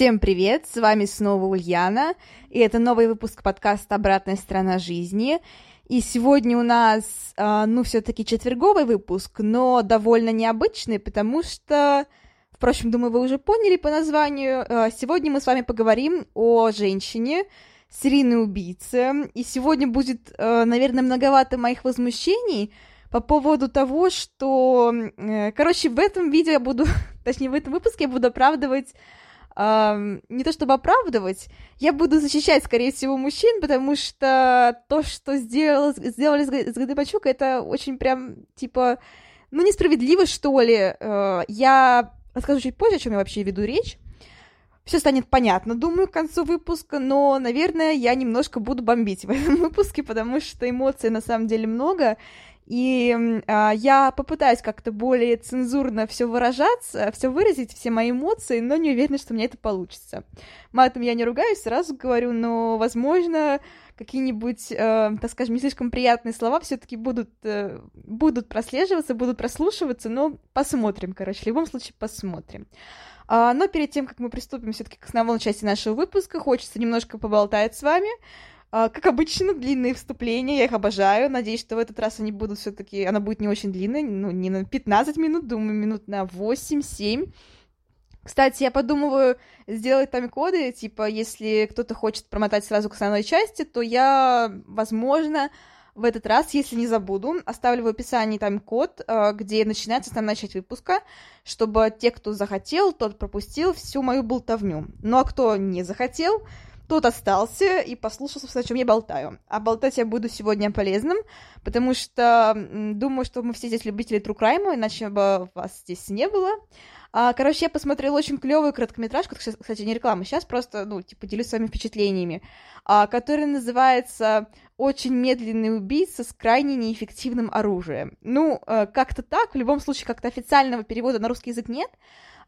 Всем привет, с вами снова Ульяна, и это новый выпуск подкаста «Обратная сторона жизни». И сегодня у нас, э, ну, все-таки четверговый выпуск, но довольно необычный, потому что, впрочем, думаю, вы уже поняли по названию, э, сегодня мы с вами поговорим о женщине, серийной убийце, и сегодня будет, э, наверное, многовато моих возмущений по поводу того, что, короче, в этом видео я буду, точнее, в этом выпуске я буду оправдывать Uh, не то чтобы оправдывать, я буду защищать, скорее всего, мужчин, потому что то, что сделал, сделали с Гадыбачук, это очень прям, типа, ну, несправедливо, что ли. Uh, я расскажу чуть позже, о чем я вообще веду речь. Все станет понятно, думаю, к концу выпуска, но, наверное, я немножко буду бомбить в этом выпуске, потому что эмоций на самом деле много, и э, я попытаюсь как-то более цензурно все выражаться, все выразить, все мои эмоции, но не уверена, что у меня это получится. Матом я не ругаюсь, сразу говорю, но, возможно, какие-нибудь, э, так скажем, не слишком приятные слова все-таки будут, э, будут прослеживаться, будут прослушиваться, но посмотрим, короче, в любом случае посмотрим. А, но перед тем, как мы приступим все-таки к основной части нашего выпуска, хочется немножко поболтать с вами. А, как обычно, длинные вступления, я их обожаю. Надеюсь, что в этот раз они будут все таки она будет не очень длинной, ну, не на 15 минут, думаю, минут на 8-7. Кстати, я подумываю сделать тайм-коды, типа, если кто-то хочет промотать сразу к основной части, то я, возможно, в этот раз, если не забуду, оставлю в описании тайм-код, а, где начинается основная часть выпуска, чтобы те, кто захотел, тот пропустил всю мою болтовню. Ну а кто не захотел, тот остался и послушал, собственно, о чем я болтаю. А болтать я буду сегодня полезным, потому что думаю, что мы все здесь любители true crime, иначе бы вас здесь не было. А, короче, я посмотрела очень клевую короткометражку, кстати, не реклама, сейчас просто, ну, типа, делюсь своими впечатлениями, а, которая называется «Очень медленный убийца с крайне неэффективным оружием». Ну, а, как-то так, в любом случае, как-то официального перевода на русский язык нет,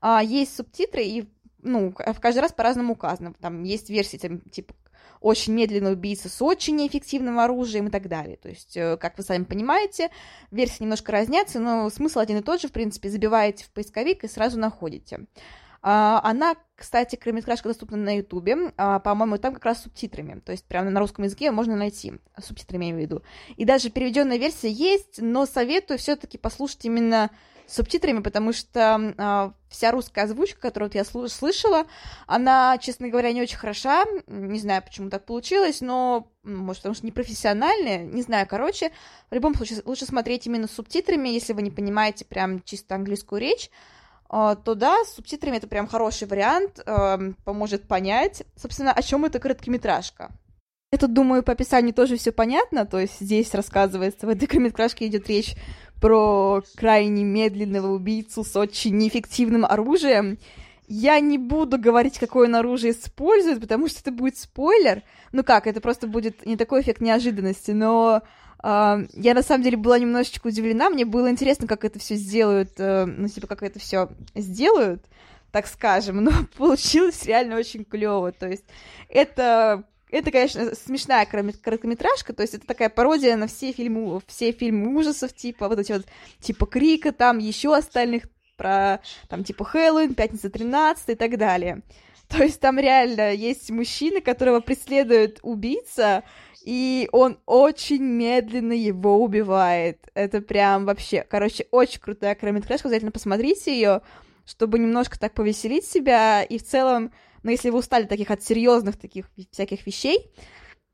а, есть субтитры, и ну, в каждый раз по-разному указано. Там есть версии, там, типа, очень медленный убийца с очень неэффективным оружием и так далее. То есть, э, как вы сами понимаете, версии немножко разнятся, но смысл один и тот же, в принципе, забиваете в поисковик и сразу находите. А, она, кстати, короткометражка доступна на Ютубе, а, по-моему, там как раз с субтитрами, то есть прямо на русском языке можно найти, субтитры имею в виду. И даже переведенная версия есть, но советую все-таки послушать именно с субтитрами, потому что э, вся русская озвучка, которую вот я слышала, она, честно говоря, не очень хороша. Не знаю, почему так получилось, но, может, потому что непрофессиональная, не знаю, короче. В любом случае, лучше смотреть именно с субтитрами, если вы не понимаете прям чисто английскую речь а, то да, с субтитрами это прям хороший вариант, э, поможет понять, собственно, о чем эта короткометражка. Тут думаю, по описанию тоже все понятно, то есть здесь рассказывается, в этой короткометражке идет речь про крайне медленного убийцу с очень неэффективным оружием. Я не буду говорить, какое он оружие использует, потому что это будет спойлер. Ну как, это просто будет не такой эффект неожиданности, но Uh, я на самом деле была немножечко удивлена, мне было интересно, как это все сделают, uh, ну, типа, как это все сделают, так скажем, но получилось реально очень клево. То есть это это, конечно, смешная короткометражка, то есть это такая пародия на все фильмы, все фильмы ужасов, типа вот эти вот, типа Крика, там еще остальных про, там, типа Хэллоуин, Пятница 13 и так далее. То есть там реально есть мужчина, которого преследует убийца, и он очень медленно его убивает. Это прям вообще, короче, очень крутая короткометражка, обязательно посмотрите ее, чтобы немножко так повеселить себя, и в целом но если вы устали таких от серьезных таких всяких вещей,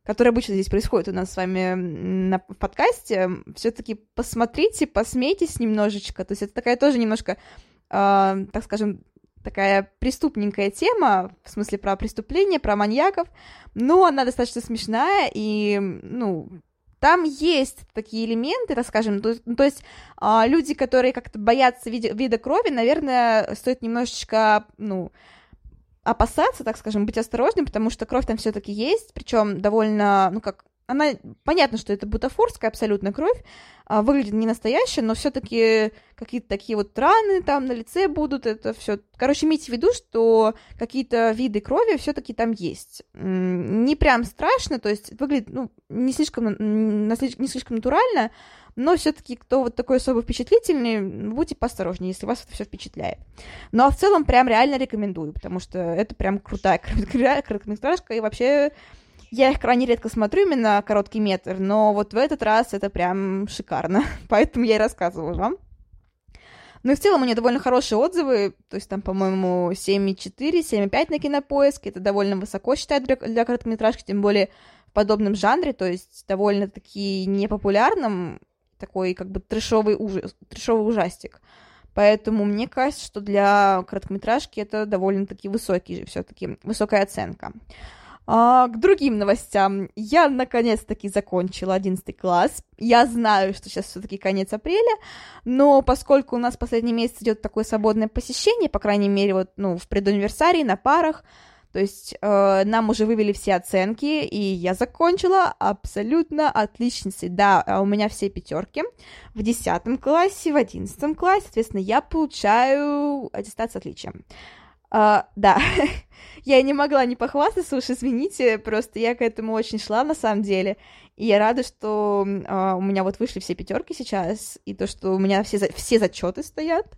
которые обычно здесь происходят у нас с вами на в подкасте, все-таки посмотрите, посмейтесь немножечко. То есть это такая тоже немножко, э, так скажем, такая преступненькая тема, в смысле про преступления, про маньяков, но она достаточно смешная, и, ну, там есть такие элементы, расскажем, то, то есть э, люди, которые как-то боятся вида, вида крови, наверное, стоит немножечко, ну, опасаться, так скажем, быть осторожным, потому что кровь там все-таки есть, причем довольно, ну как, она, понятно, что это бутафорская абсолютно кровь, а, выглядит не настоящая, но все-таки какие-то такие вот раны там на лице будут, это все. Короче, имейте в виду, что какие-то виды крови все-таки там есть. Не прям страшно, то есть выглядит, ну, не слишком, не слишком натурально, но все-таки, кто вот такой особо впечатлительный, будьте поосторожнее, если вас это все впечатляет. Ну а в целом прям реально рекомендую, потому что это прям крутая короткометражка, и вообще я их крайне редко смотрю, именно короткий метр, но вот в этот раз это прям шикарно, поэтому я и рассказываю вам. Ну и в целом у нее довольно хорошие отзывы, то есть там, по-моему, 7,4, 7,5 на кинопоиске, это довольно высоко считают для, для короткометражки, тем более в подобном жанре, то есть довольно-таки непопулярном, такой как бы трешовый, ужас, трешовый ужастик. Поэтому мне кажется, что для короткометражки это довольно-таки высокий, все-таки высокая оценка. А, к другим новостям. Я наконец-таки закончила 11 класс. Я знаю, что сейчас все-таки конец апреля, но поскольку у нас последний месяц идет такое свободное посещение, по крайней мере, вот, ну, в предуниверсарии, на парах, то есть э, нам уже вывели все оценки, и я закончила абсолютно отличницей. Да, а у меня все пятерки в 10 классе, в 11 классе, соответственно, я получаю аттестацию отличия. Uh, да, я не могла не похвастаться, уж извините, просто я к этому очень шла на самом деле, и я рада, что uh, у меня вот вышли все пятерки сейчас, и то, что у меня все, все зачеты стоят,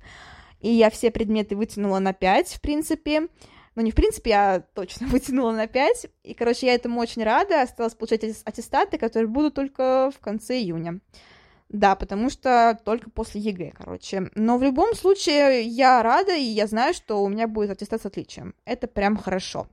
и я все предметы вытянула на 5, в принципе, ну не в принципе, я точно вытянула на 5, и, короче, я этому очень рада, осталось получать аттестаты, которые будут только в конце июня. Да, потому что только после ЕГЭ, короче. Но в любом случае я рада, и я знаю, что у меня будет аттестат с отличием. Это прям хорошо.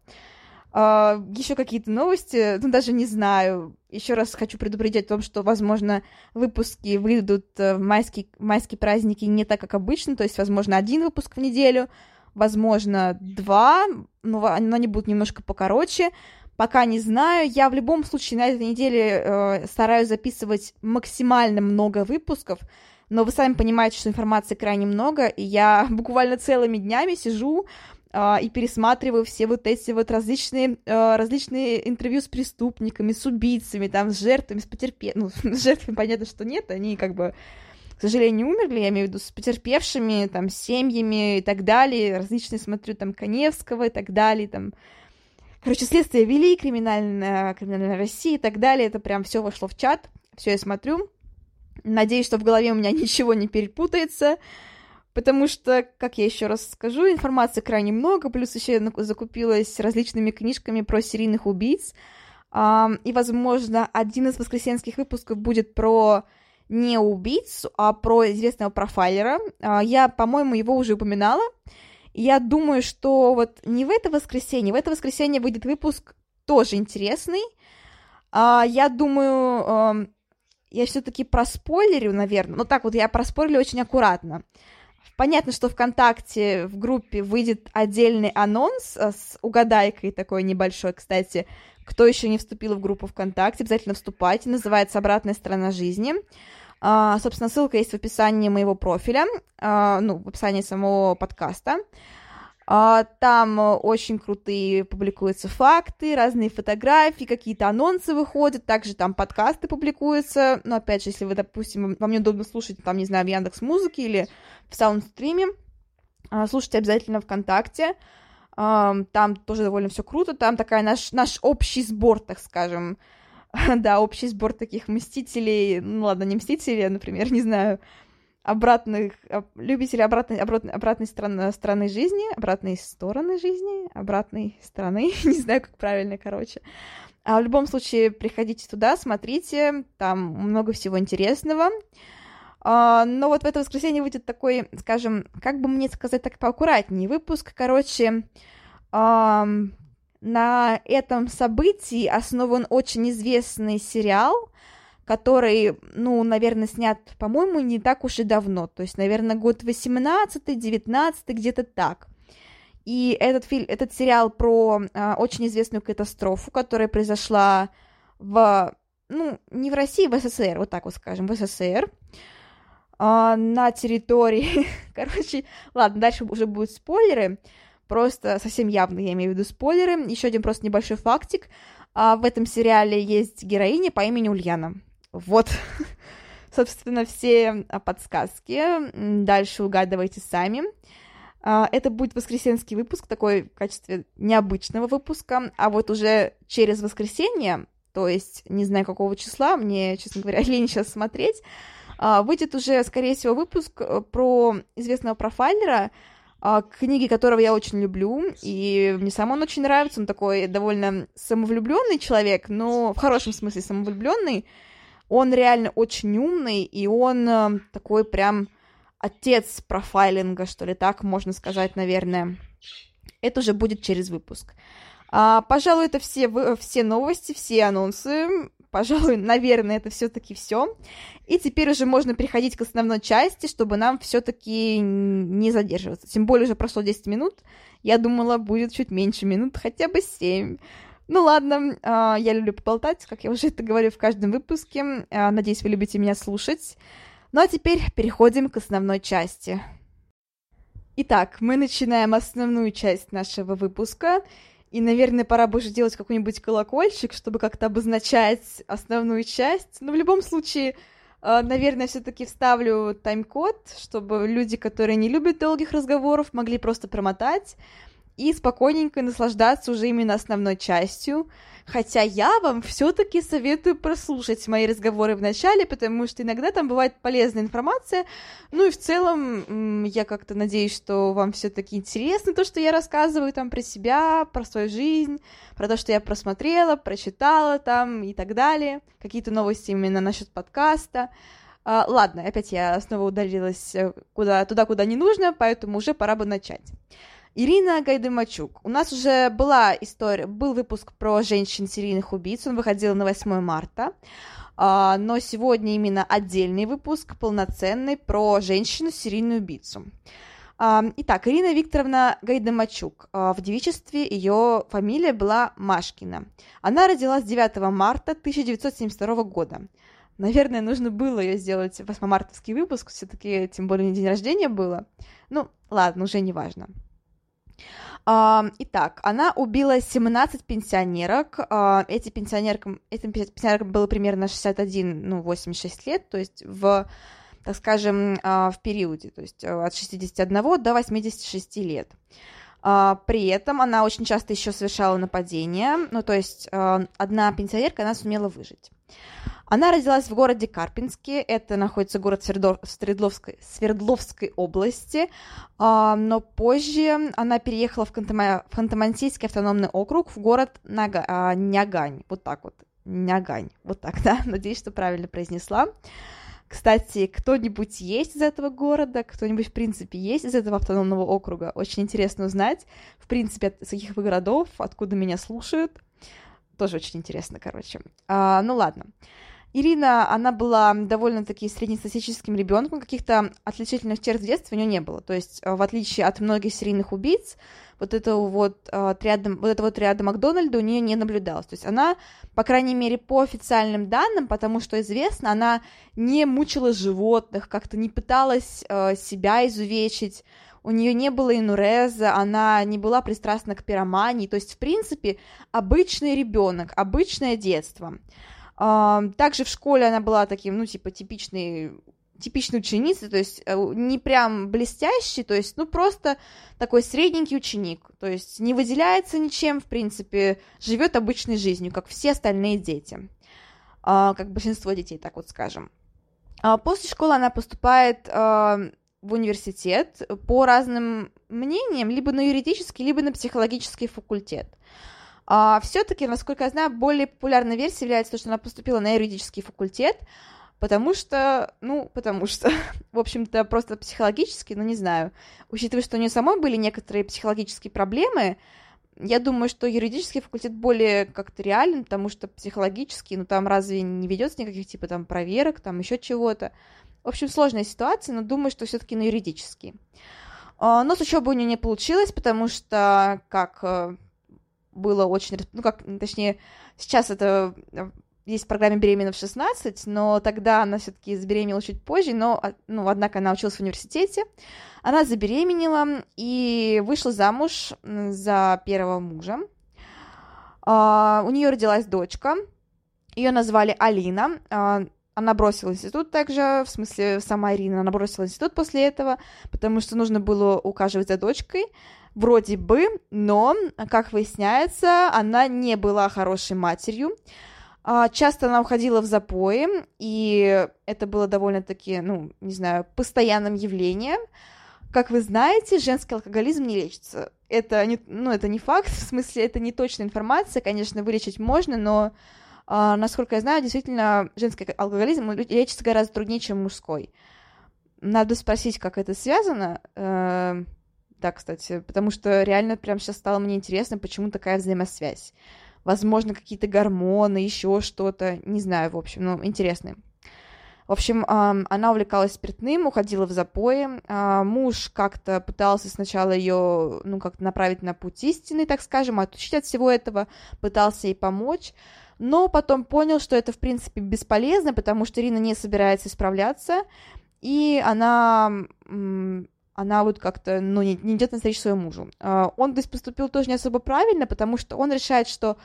Uh, еще какие-то новости, ну даже не знаю. Еще раз хочу предупредить о том, что, возможно, выпуски выйдут в майские, майские праздники не так, как обычно, то есть, возможно, один выпуск в неделю, возможно, два, но они будут немножко покороче. Пока не знаю. Я в любом случае на этой неделе э, стараюсь записывать максимально много выпусков, но вы сами понимаете, что информации крайне много, и я буквально целыми днями сижу э, и пересматриваю все вот эти вот различные, э, различные интервью с преступниками, с убийцами, там, с жертвами, с потерпевшими. Ну, с жертвами понятно, что нет, они как бы к сожалению, умерли, я имею в виду с потерпевшими, там, семьями и так далее, различные, смотрю, там, Коневского и так далее, там, Короче, следствие вели, криминальная, криминальная Россия и так далее. Это прям все вошло в чат. Все я смотрю. Надеюсь, что в голове у меня ничего не перепутается. Потому что, как я еще раз скажу, информации крайне много, плюс еще я закупилась различными книжками про серийных убийц. И, возможно, один из воскресенских выпусков будет про не убийцу, а про известного профайлера. А, я, по-моему, его уже упоминала я думаю, что вот не в это воскресенье, в это воскресенье выйдет выпуск тоже интересный. А, я думаю, я все-таки проспойлерю, наверное. Ну так вот, я проспойлерю очень аккуратно. Понятно, что ВКонтакте в группе выйдет отдельный анонс э, с угадайкой такой небольшой, кстати. Кто еще не вступил в группу ВКонтакте, обязательно вступайте. Называется «Обратная сторона жизни». А, собственно, ссылка есть в описании моего профиля, а, ну, в описании самого подкаста. А, там очень крутые публикуются факты, разные фотографии, какие-то анонсы выходят, также там подкасты публикуются. Но опять же, если вы, допустим, вам неудобно слушать, там, не знаю, в Яндекс Музыке или в Саундстриме, слушайте обязательно ВКонтакте. Там тоже довольно все круто. Там такая наш, наш общий сбор, так скажем, да, общий сбор таких мстителей, ну ладно, не мстителей, а, например, не знаю, обратных, любителей обратной, обратной, обратной стороны, стороны жизни, обратной стороны жизни, обратной стороны, не знаю, как правильно, короче. А в любом случае, приходите туда, смотрите, там много всего интересного. А, но вот в это воскресенье выйдет такой, скажем, как бы мне сказать так поаккуратнее, выпуск, короче, на этом событии основан очень известный сериал, который, ну, наверное, снят, по-моему, не так уж и давно, то есть, наверное, год 18-19, где-то так. И этот, фильм, этот сериал про а, очень известную катастрофу, которая произошла в, ну, не в России, в СССР, вот так вот скажем, в СССР, а, на территории, короче, ладно, дальше уже будут спойлеры, просто совсем явно, я имею в виду спойлеры. Еще один просто небольшой фактик. А в этом сериале есть героиня по имени Ульяна. Вот, собственно, все подсказки. Дальше угадывайте сами. А, это будет воскресенский выпуск, такой в качестве необычного выпуска, а вот уже через воскресенье, то есть не знаю какого числа, мне, честно говоря, лень сейчас смотреть, а, выйдет уже, скорее всего, выпуск э, про известного профайлера, а, книги которого я очень люблю, и мне сам он очень нравится, он такой довольно самовлюбленный человек, но в хорошем смысле самовлюбленный, он реально очень умный, и он э, такой прям отец профайлинга, что ли, так можно сказать, наверное. Это уже будет через выпуск. А, пожалуй, это все, все новости, все анонсы. Пожалуй, наверное, это все-таки все. И теперь уже можно переходить к основной части, чтобы нам все-таки не задерживаться. Тем более уже прошло 10 минут. Я думала, будет чуть меньше минут, хотя бы 7. Ну ладно, а, я люблю поболтать, как я уже это говорю в каждом выпуске. А, надеюсь, вы любите меня слушать. Ну а теперь переходим к основной части. Итак, мы начинаем основную часть нашего выпуска. И, наверное, пора бы уже делать какой-нибудь колокольчик, чтобы как-то обозначать основную часть. Но в любом случае, э, наверное, все-таки вставлю тайм-код, чтобы люди, которые не любят долгих разговоров, могли просто промотать и спокойненько наслаждаться уже именно основной частью. Хотя я вам все-таки советую прослушать мои разговоры в начале, потому что иногда там бывает полезная информация. Ну и в целом я как-то надеюсь, что вам все-таки интересно то, что я рассказываю там про себя, про свою жизнь, про то, что я просмотрела, прочитала там и так далее. Какие-то новости именно насчет подкаста. А, ладно, опять я снова удалилась э, куда, туда, куда не нужно, поэтому уже пора бы начать. Ирина Гайдымачук. У нас уже была история, был выпуск про женщин-серийных убийц, он выходил на 8 марта, а, но сегодня именно отдельный выпуск, полноценный, про женщину-серийную убийцу. А, итак, Ирина Викторовна Гайдамачук. А, в девичестве ее фамилия была Машкина. Она родилась 9 марта 1972 года. Наверное, нужно было ее сделать 8 мартовский выпуск, все-таки, тем более, не день рождения было. Ну, ладно, уже не важно. Итак, она убила 17 пенсионерок. А, эти пенсионеркам, этим пенсионеркам было примерно 61, ну, 86 лет, то есть в, так скажем, а, в периоде, то есть от 61 до 86 лет. А, при этом она очень часто еще совершала нападения, ну, то есть одна пенсионерка, она сумела выжить. Она родилась в городе Карпинске, это находится город Свердлов... Свердловской... Свердловской области, а, но позже она переехала в, Ханты... в Ханты-Мансийский автономный округ, в город Нага... а, Нягань, вот так вот, Нягань, вот так, да, надеюсь, что правильно произнесла. Кстати, кто-нибудь есть из этого города, кто-нибудь, в принципе, есть из этого автономного округа? Очень интересно узнать, в принципе, от каких вы городов, откуда меня слушают. Тоже очень интересно, короче. А, ну ладно. Ирина, она была довольно-таки среднестатистическим ребенком, каких-то отличительных черт в детстве у нее не было. То есть, э, в отличие от многих серийных убийц, вот этого вот отряда, вот этого вот ряда Макдональда у нее не наблюдалось. То есть она, по крайней мере, по официальным данным, потому что известно, она не мучила животных, как-то не пыталась э, себя изувечить, у нее не было инуреза, она не была пристрастна к пиромании, то есть, в принципе, обычный ребенок, обычное детство. Также в школе она была таким, ну, типа, типичной типичной ученицей, то есть э, не прям блестящий, то есть, ну, просто такой средненький ученик, то есть не выделяется ничем, в принципе, живет обычной жизнью, как все остальные дети, а, как большинство детей, так вот скажем. А после школы она поступает в университет по разным мнениям, либо на юридический, либо на психологический факультет. А, все-таки, насколько я знаю, более популярной версией является то, что она поступила на юридический факультет, потому что, ну, потому что, в общем-то, просто психологически, ну, не знаю, учитывая, что у нее самой были некоторые психологические проблемы, я думаю, что юридический факультет более как-то реален, потому что психологический, ну, там разве не ведется никаких, типа, там, проверок, там, еще чего-то. В общем, сложная ситуация, но думаю, что все-таки на юридический. А, но с учебой у нее не получилось, потому что, как э, было очень, ну как, точнее, сейчас это есть в программе «Беременна в 16», но тогда она все-таки забеременела чуть позже, но, а, ну, однако она училась в университете. Она забеременела и вышла замуж за первого мужа. Uh, у нее родилась дочка, ее назвали Алина. Uh, она бросила институт также, в смысле, сама Ирина, она бросила институт после этого, потому что нужно было ухаживать за дочкой, вроде бы, но, как выясняется, она не была хорошей матерью. А, часто она уходила в запои, и это было довольно-таки, ну, не знаю, постоянным явлением. Как вы знаете, женский алкоголизм не лечится. Это не, ну, это не факт, в смысле, это не точная информация, конечно, вылечить можно, но а, насколько я знаю, действительно, женский алкоголизм лечится гораздо труднее, чем мужской. Надо спросить, как это связано. Да, кстати, потому что реально прям сейчас стало мне интересно, почему такая взаимосвязь. Возможно, какие-то гормоны, еще что-то, не знаю, в общем, ну, интересно. В общем, она увлекалась спиртным, уходила в запои. А, муж как-то пытался сначала ее, ну, как-то направить на путь истины, так скажем, отучить от всего этого, пытался ей помочь но потом понял, что это, в принципе, бесполезно, потому что Ирина не собирается исправляться, и она, она вот как-то, ну, не, не идет навстречу своему мужу. А, он здесь поступил тоже не особо правильно, потому что он решает, что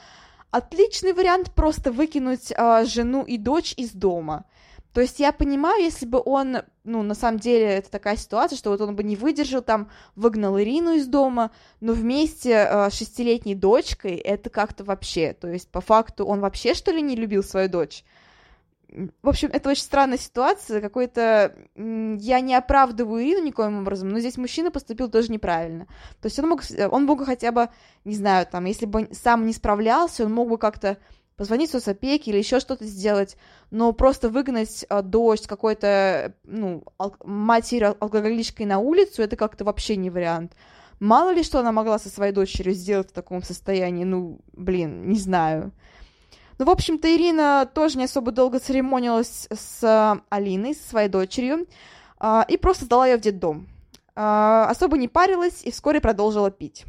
отличный вариант просто выкинуть а, жену и дочь из дома. То есть я понимаю, если бы он, ну, на самом деле, это такая ситуация, что вот он бы не выдержал, там, выгнал Ирину из дома, но вместе э, шестилетней дочкой это как-то вообще, то есть по факту он вообще, что ли, не любил свою дочь? В общем, это очень странная ситуация, какой-то... Я не оправдываю Ирину никоим образом, но здесь мужчина поступил тоже неправильно. То есть он мог, он мог хотя бы, не знаю, там, если бы сам не справлялся, он мог бы как-то позвонить в соцопеке или еще что-то сделать, но просто выгнать а, дочь какой-то, ну, ал- матери алкоголичкой на улицу, это как-то вообще не вариант. Мало ли, что она могла со своей дочерью сделать в таком состоянии, ну, блин, не знаю. Ну, в общем-то, Ирина тоже не особо долго церемонилась с Алиной, со своей дочерью, а, и просто сдала ее в детдом. А, особо не парилась и вскоре продолжила пить.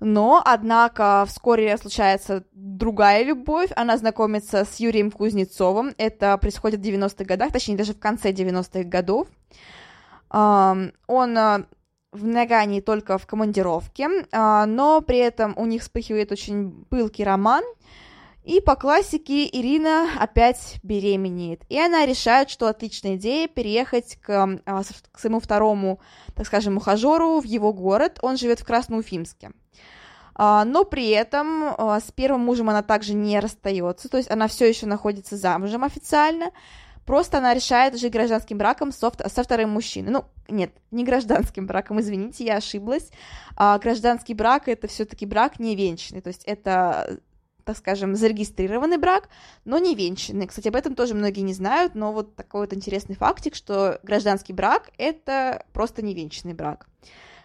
Но, однако, вскоре случается другая любовь. Она знакомится с Юрием Кузнецовым. Это происходит в 90-х годах, точнее, даже в конце 90-х годов. Он а, в Нагане только в командировке, а, но при этом у них вспыхивает очень пылкий роман, и по классике Ирина опять беременеет. И она решает, что отличная идея переехать к, а, к своему второму, так скажем, ухажеру в его город. Он живет в Красноуфимске. А, но при этом а, с первым мужем она также не расстается, то есть она все еще находится замужем официально, просто она решает жить гражданским браком со, со вторым мужчиной. Ну, нет, не гражданским браком, извините, я ошиблась. А, гражданский брак это все-таки брак не венчанный, то есть это так скажем, зарегистрированный брак, но не венчанный. Кстати, об этом тоже многие не знают, но вот такой вот интересный фактик, что гражданский брак — это просто не венчанный брак.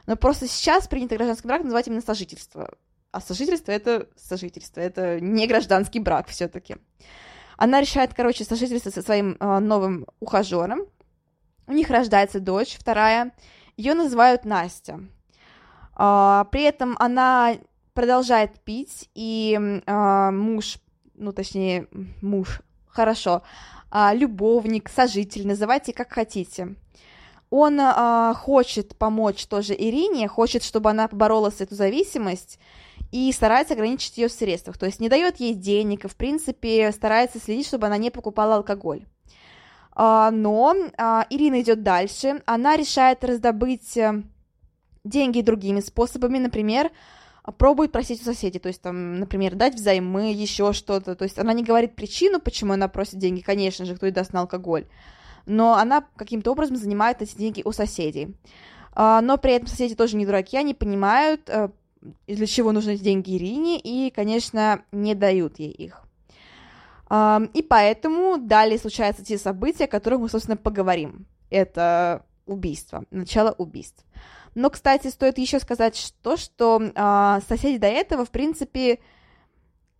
Но просто сейчас принято гражданский брак называть именно сожительство. А сожительство это сожительство, это не гражданский брак все-таки. Она решает, короче, сожительство со своим э, новым ухажером. У них рождается дочь, вторая. Ее называют Настя. Э, при этом она продолжает пить, и э, муж, ну точнее, муж, хорошо, э, любовник, сожитель, называйте как хотите. Он а, хочет помочь тоже Ирине, хочет, чтобы она поборола с эту зависимость и старается ограничить ее в средствах, то есть не дает ей денег и, в принципе, старается следить, чтобы она не покупала алкоголь. Но Ирина идет дальше, она решает раздобыть э, деньги другими способами, например, пробует просить у соседей, то есть там, например, дать взаймы, еще что-то, то есть она не говорит причину, почему она просит деньги, конечно же, кто ей даст на алкоголь, но она каким-то образом занимает эти деньги у соседей. А, но при этом соседи тоже не дураки, они понимают, э, для чего нужны эти деньги Ирине, и, конечно, не дают ей их. А, и поэтому далее случаются те события, о которых мы, собственно, поговорим. Это убийство, начало убийств. Но, кстати, стоит еще сказать то, что э, соседи до этого, в принципе,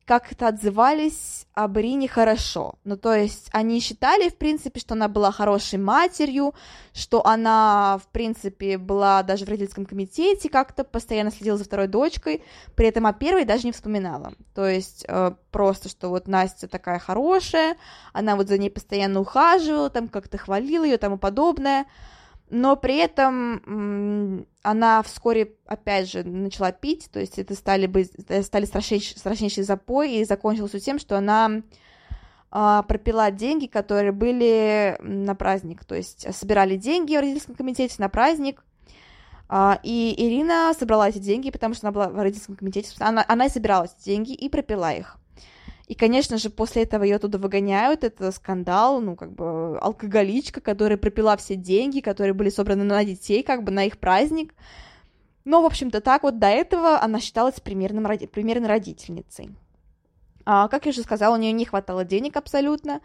как-то отзывались об Ирине хорошо. Ну, то есть они считали, в принципе, что она была хорошей матерью, что она, в принципе, была даже в родительском комитете как-то, постоянно следила за второй дочкой, при этом о первой даже не вспоминала. То есть э, просто, что вот Настя такая хорошая, она вот за ней постоянно ухаживала, там как-то хвалила ее, тому подобное но при этом она вскоре, опять же, начала пить, то есть это стали, бы, стали страшнейший, страшнейший запой, и закончилось тем, что она а, пропила деньги, которые были на праздник, то есть собирали деньги в родительском комитете на праздник, а, и Ирина собрала эти деньги, потому что она была в родительском комитете, она, она и собирала эти деньги и пропила их. И, конечно же, после этого ее оттуда выгоняют, это скандал, ну, как бы, алкоголичка, которая пропила все деньги, которые были собраны на детей, как бы, на их праздник. Но, в общем-то, так вот до этого она считалась примерным, примерной родительницей. А, как я уже сказала, у нее не хватало денег абсолютно.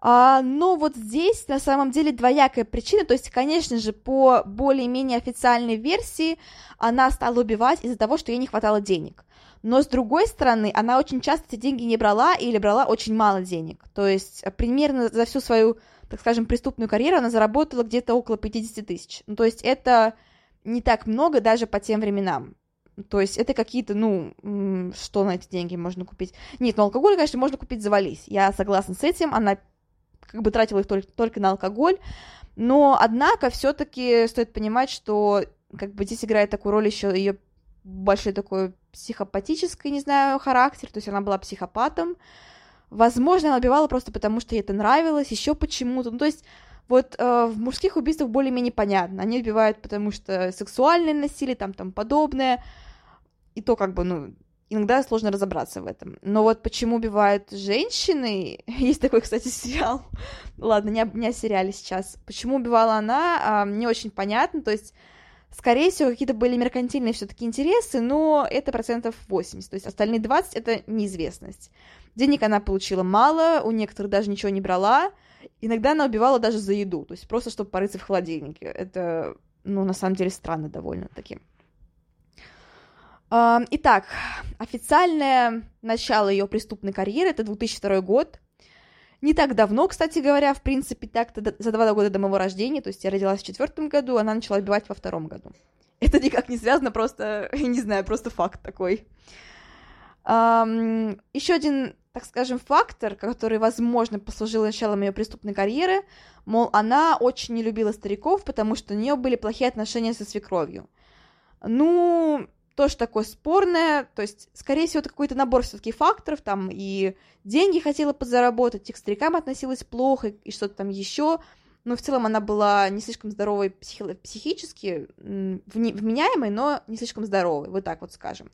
А, но вот здесь на самом деле двоякая причина, то есть, конечно же, по более-менее официальной версии она стала убивать из-за того, что ей не хватало денег но с другой стороны, она очень часто эти деньги не брала или брала очень мало денег. То есть э, примерно за всю свою, так скажем, преступную карьеру она заработала где-то около 50 тысяч. Ну, то есть это не так много даже по тем временам. То есть это какие-то, ну, что на эти деньги можно купить? Нет, ну алкоголь, конечно, можно купить завались. Я согласна с этим, она как бы тратила их только, только на алкоголь, но, однако, все-таки стоит понимать, что как бы здесь играет такую роль еще ее большой такой психопатический, не знаю, характер, то есть она была психопатом. Возможно, она убивала просто потому, что ей это нравилось, еще почему-то. Ну, то есть вот э, в мужских убийствах более-менее понятно. Они убивают, потому что сексуальное насилие, там, там подобное. И то, как бы, ну, иногда сложно разобраться в этом. Но вот почему убивают женщины, есть такой, кстати, сериал, ладно, не, не о сериале сейчас, почему убивала она, э, не очень понятно, то есть Скорее всего, какие-то были меркантильные все-таки интересы, но это процентов 80, то есть остальные 20 это неизвестность. Денег она получила мало, у некоторых даже ничего не брала, иногда она убивала даже за еду, то есть просто чтобы порыться в холодильнике. Это, ну, на самом деле странно довольно-таки. Итак, официальное начало ее преступной карьеры это 2002 год. Не так давно, кстати говоря, в принципе, так-то за два года до моего рождения, то есть я родилась в четвертом году, она начала убивать во втором году. Это никак не связано, просто, я не знаю, просто факт такой. Um, еще один, так скажем, фактор, который, возможно, послужил началом ее преступной карьеры, мол, она очень не любила стариков, потому что у нее были плохие отношения со свекровью. Ну, тоже такое спорное, то есть, скорее всего, это какой-то набор все-таки факторов, там и деньги хотела подзаработать, и к старикам относилась плохо, и что-то там еще, но в целом она была не слишком здоровой психи- психически, вменяемой, но не слишком здоровой, вот так вот скажем.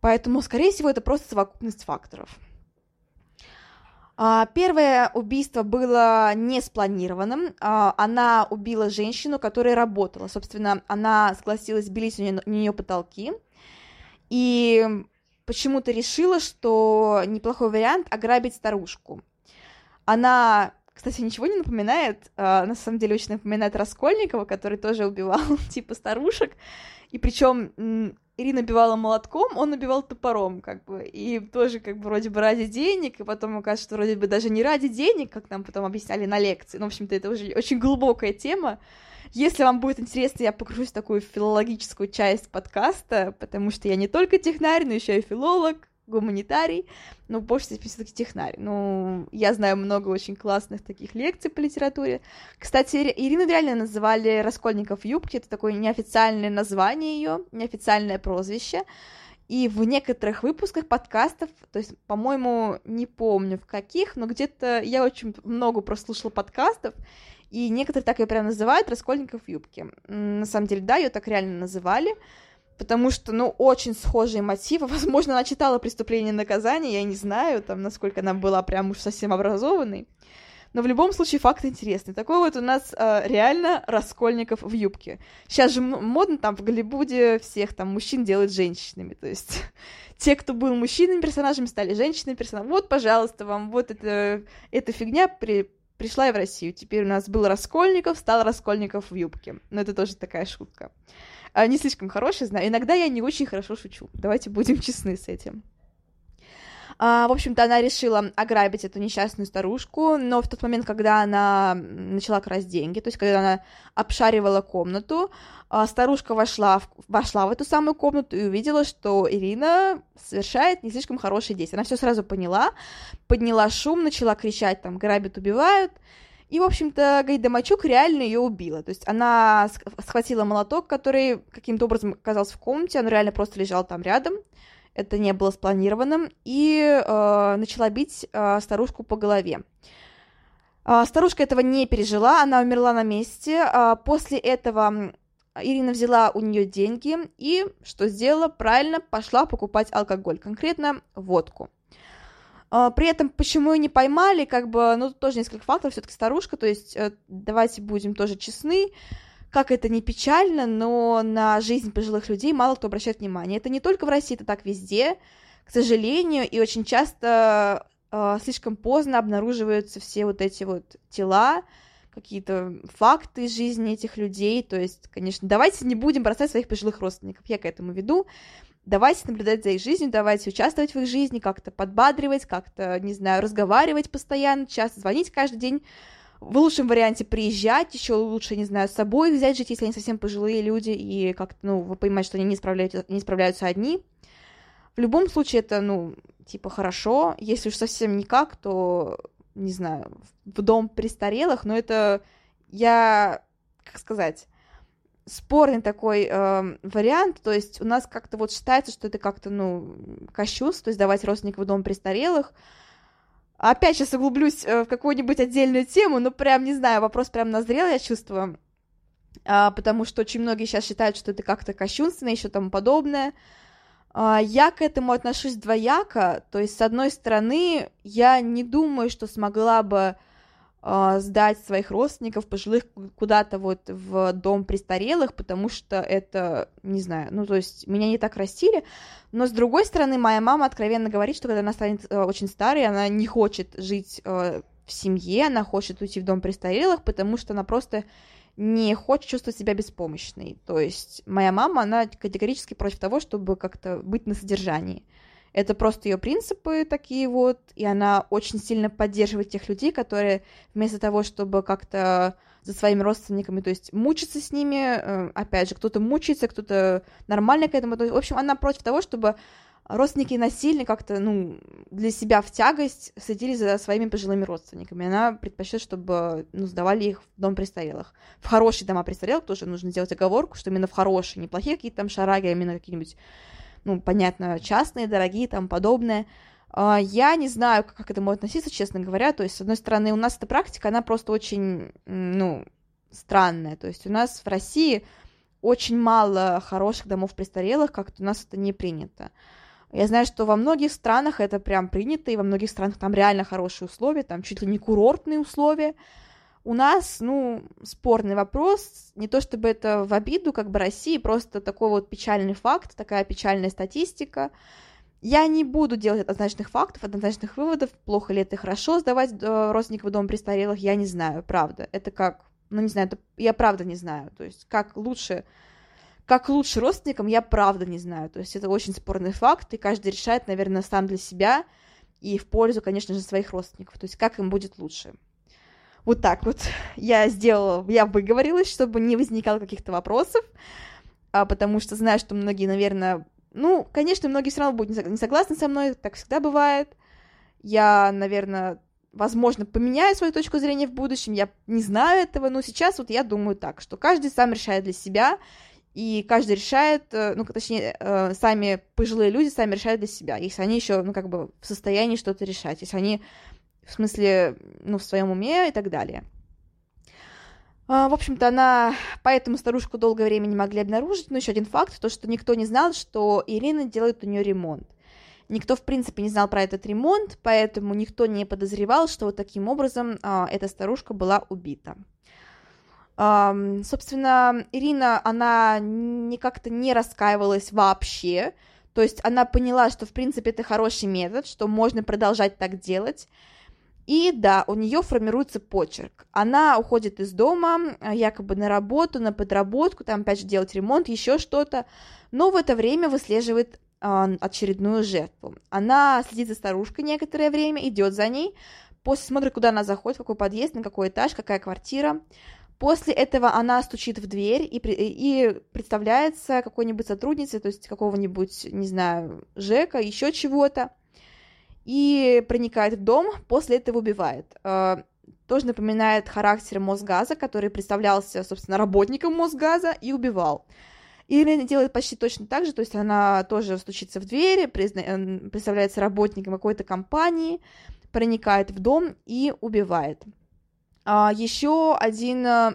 Поэтому, скорее всего, это просто совокупность факторов. А, первое убийство было не спланированным. А, она убила женщину, которая работала. Собственно, она согласилась белить у нее, у нее потолки. И почему-то решила, что неплохой вариант ограбить старушку. Она, кстати, ничего не напоминает, а, на самом деле очень напоминает Раскольникова, который тоже убивал типа старушек. И причем Ирина убивала молотком, он убивал топором, как бы, и тоже, как бы, вроде бы ради денег, и потом оказывается, что вроде бы даже не ради денег, как нам потом объясняли на лекции, ну, в общем-то, это уже очень глубокая тема. Если вам будет интересно, я погружусь в такую филологическую часть подкаста, потому что я не только технарь, но еще и филолог, гуманитарий, но больше все-таки технарь. Ну, я знаю много очень классных таких лекций по литературе. Кстати, Ирину реально называли Раскольников юбки, это такое неофициальное название ее, неофициальное прозвище. И в некоторых выпусках подкастов, то есть, по-моему, не помню в каких, но где-то я очень много прослушала подкастов, и некоторые так ее прям называют Раскольников юбки. На самом деле, да, ее так реально называли потому что, ну, очень схожие мотивы. Возможно, она читала «Преступление и наказание», я не знаю, там, насколько она была прям уж совсем образованной. Но в любом случае факт интересный. Такой вот у нас э, реально Раскольников в юбке. Сейчас же модно там в Голливуде всех там мужчин делать женщинами. То есть те, кто был мужчинами персонажами, стали женщинами персонажами. Вот, пожалуйста, вам вот это, эта фигня при, пришла и в Россию. Теперь у нас был Раскольников, стал Раскольников в юбке. Но это тоже такая шутка. Не слишком хороший, знаю. Иногда я не очень хорошо шучу. Давайте будем честны с этим. А, в общем-то, она решила ограбить эту несчастную старушку, но в тот момент, когда она начала красть деньги, то есть когда она обшаривала комнату, а, старушка вошла в, вошла в эту самую комнату и увидела, что Ирина совершает не слишком хорошие действия. Она все сразу поняла, подняла шум, начала кричать, там, грабят, убивают, и, в общем-то, Гайдамачук реально ее убила. То есть она схватила молоток, который каким-то образом оказался в комнате, он реально просто лежал там рядом, это не было спланированным, и э, начала бить э, старушку по голове. Э, старушка этого не пережила, она умерла на месте. Э, после этого Ирина взяла у нее деньги и что сделала? Правильно пошла покупать алкоголь, конкретно водку. А, при этом, почему ее не поймали, как бы, ну, тоже несколько факторов, все-таки старушка, то есть, э, давайте будем тоже честны, как это не печально, но на жизнь пожилых людей мало кто обращает внимание. Это не только в России, это так везде, к сожалению, и очень часто э, слишком поздно обнаруживаются все вот эти вот тела, какие-то факты из жизни этих людей, то есть, конечно, давайте не будем бросать своих пожилых родственников, я к этому веду, давайте наблюдать за их жизнью, давайте участвовать в их жизни, как-то подбадривать, как-то, не знаю, разговаривать постоянно, часто звонить каждый день, в лучшем варианте приезжать, еще лучше, не знаю, с собой взять жить, если они совсем пожилые люди, и как-то, ну, вы понимаете, что они не справляются, не справляются одни. В любом случае это, ну, типа, хорошо. Если уж совсем никак, то, не знаю, в дом престарелых, но это я, как сказать, спорный такой э, вариант, то есть у нас как-то вот считается, что это как-то, ну, кощунство, то есть давать родственников в дом престарелых. Опять сейчас углублюсь э, в какую-нибудь отдельную тему, но прям, не знаю, вопрос прям назрел, я чувствую, э, потому что очень многие сейчас считают, что это как-то кощунственно, еще тому подобное. Э, я к этому отношусь двояко, то есть, с одной стороны, я не думаю, что смогла бы а, сдать своих родственников пожилых куда-то вот в дом престарелых, потому что это, не знаю, ну, то есть меня не так растили, но с другой стороны, моя мама откровенно говорит, что когда она станет э, очень старой, она не хочет жить э, в семье, она хочет уйти в дом престарелых, потому что она просто не хочет чувствовать себя беспомощной. То есть моя мама, она категорически против того, чтобы как-то быть на содержании. Это просто ее принципы такие вот, и она очень сильно поддерживает тех людей, которые вместо того, чтобы как-то за своими родственниками, то есть мучиться с ними, э, опять же, кто-то мучается, кто-то нормально к этому, в общем, она против того, чтобы родственники насильно как-то, ну, для себя в тягость следили за своими пожилыми родственниками. Она предпочитает, чтобы, ну, сдавали их в дом престарелых. В хорошие дома престарелых тоже нужно сделать оговорку, что именно в хорошие, не плохие какие-то там шараги, а именно какие-нибудь ну, понятно, частные, дорогие, там подобное. А, я не знаю, как к этому относиться, честно говоря. То есть, с одной стороны, у нас эта практика, она просто очень, ну, странная. То есть у нас в России очень мало хороших домов престарелых, как-то у нас это не принято. Я знаю, что во многих странах это прям принято, и во многих странах там реально хорошие условия, там чуть ли не курортные условия, у нас, ну, спорный вопрос, не то чтобы это в обиду, как бы России, просто такой вот печальный факт, такая печальная статистика. Я не буду делать однозначных фактов, однозначных выводов, плохо ли это хорошо сдавать э, родственников в дом престарелых, я не знаю, правда. Это как, ну, не знаю, это, я правда не знаю, то есть как лучше, как лучше родственникам, я правда не знаю, то есть это очень спорный факт, и каждый решает, наверное, сам для себя и в пользу, конечно же, своих родственников, то есть как им будет лучше. Вот так вот я сделала, я выговорилась, чтобы не возникало каких-то вопросов, а, потому что знаю, что многие, наверное, ну, конечно, многие все равно будут не согласны со мной, так всегда бывает. Я, наверное, возможно, поменяю свою точку зрения в будущем, я не знаю этого, но сейчас вот я думаю так, что каждый сам решает для себя, и каждый решает, э, ну, точнее, э, сами пожилые люди сами решают для себя, если они еще, ну, как бы в состоянии что-то решать, если они в смысле, ну, в своем уме и так далее. А, в общем-то, она, поэтому старушку долгое время не могли обнаружить, но еще один факт, то, что никто не знал, что Ирина делает у нее ремонт. Никто, в принципе, не знал про этот ремонт, поэтому никто не подозревал, что вот таким образом а, эта старушка была убита. А, собственно, Ирина, она не как-то не раскаивалась вообще, то есть она поняла, что, в принципе, это хороший метод, что можно продолжать так делать, и да, у нее формируется почерк. Она уходит из дома, а, якобы на работу, на подработку, там опять же делать ремонт, еще что-то, но в это время выслеживает а, очередную жертву. Она следит за старушкой некоторое время, идет за ней, после смотрит, куда она заходит, в какой подъезд, на какой этаж, какая квартира. После этого она стучит в дверь и, и представляется какой-нибудь сотрудницей, то есть какого-нибудь, не знаю, Жека, еще чего-то, и проникает в дом, после этого убивает. А, тоже напоминает характер Мосгаза, который представлялся, собственно, работником Мосгаза и убивал. Ирина делает почти точно так же, то есть она тоже стучится в двери, представляется работником какой-то компании, проникает в дом и убивает. А, еще один э,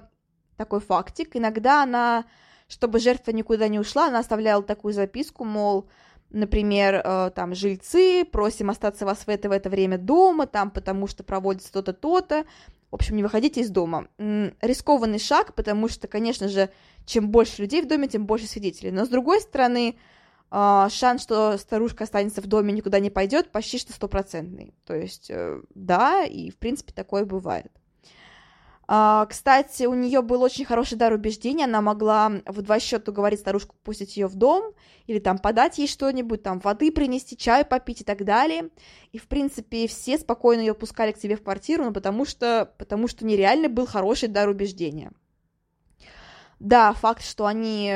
такой фактик. Иногда она, чтобы жертва никуда не ушла, она оставляла такую записку, мол, например, э, там, жильцы, просим остаться вас в это, в это время дома, там, потому что проводится то-то, то-то. В общем, не выходите из дома. Рискованный шаг, потому что, конечно же, чем больше людей в доме, тем больше свидетелей. Но, с другой стороны, э, шанс, что старушка останется в доме, никуда не пойдет, почти что стопроцентный. То есть, да, и, в принципе, такое бывает. А, кстати, у нее был очень хороший дар убеждения, она могла в два счета говорить старушку пустить ее в дом, или там подать ей что-нибудь, там воды принести, чай попить и так далее. И, в принципе, все спокойно ее пускали к себе в квартиру, ну, потому что, потому что нереально был хороший дар убеждения. Да, факт, что они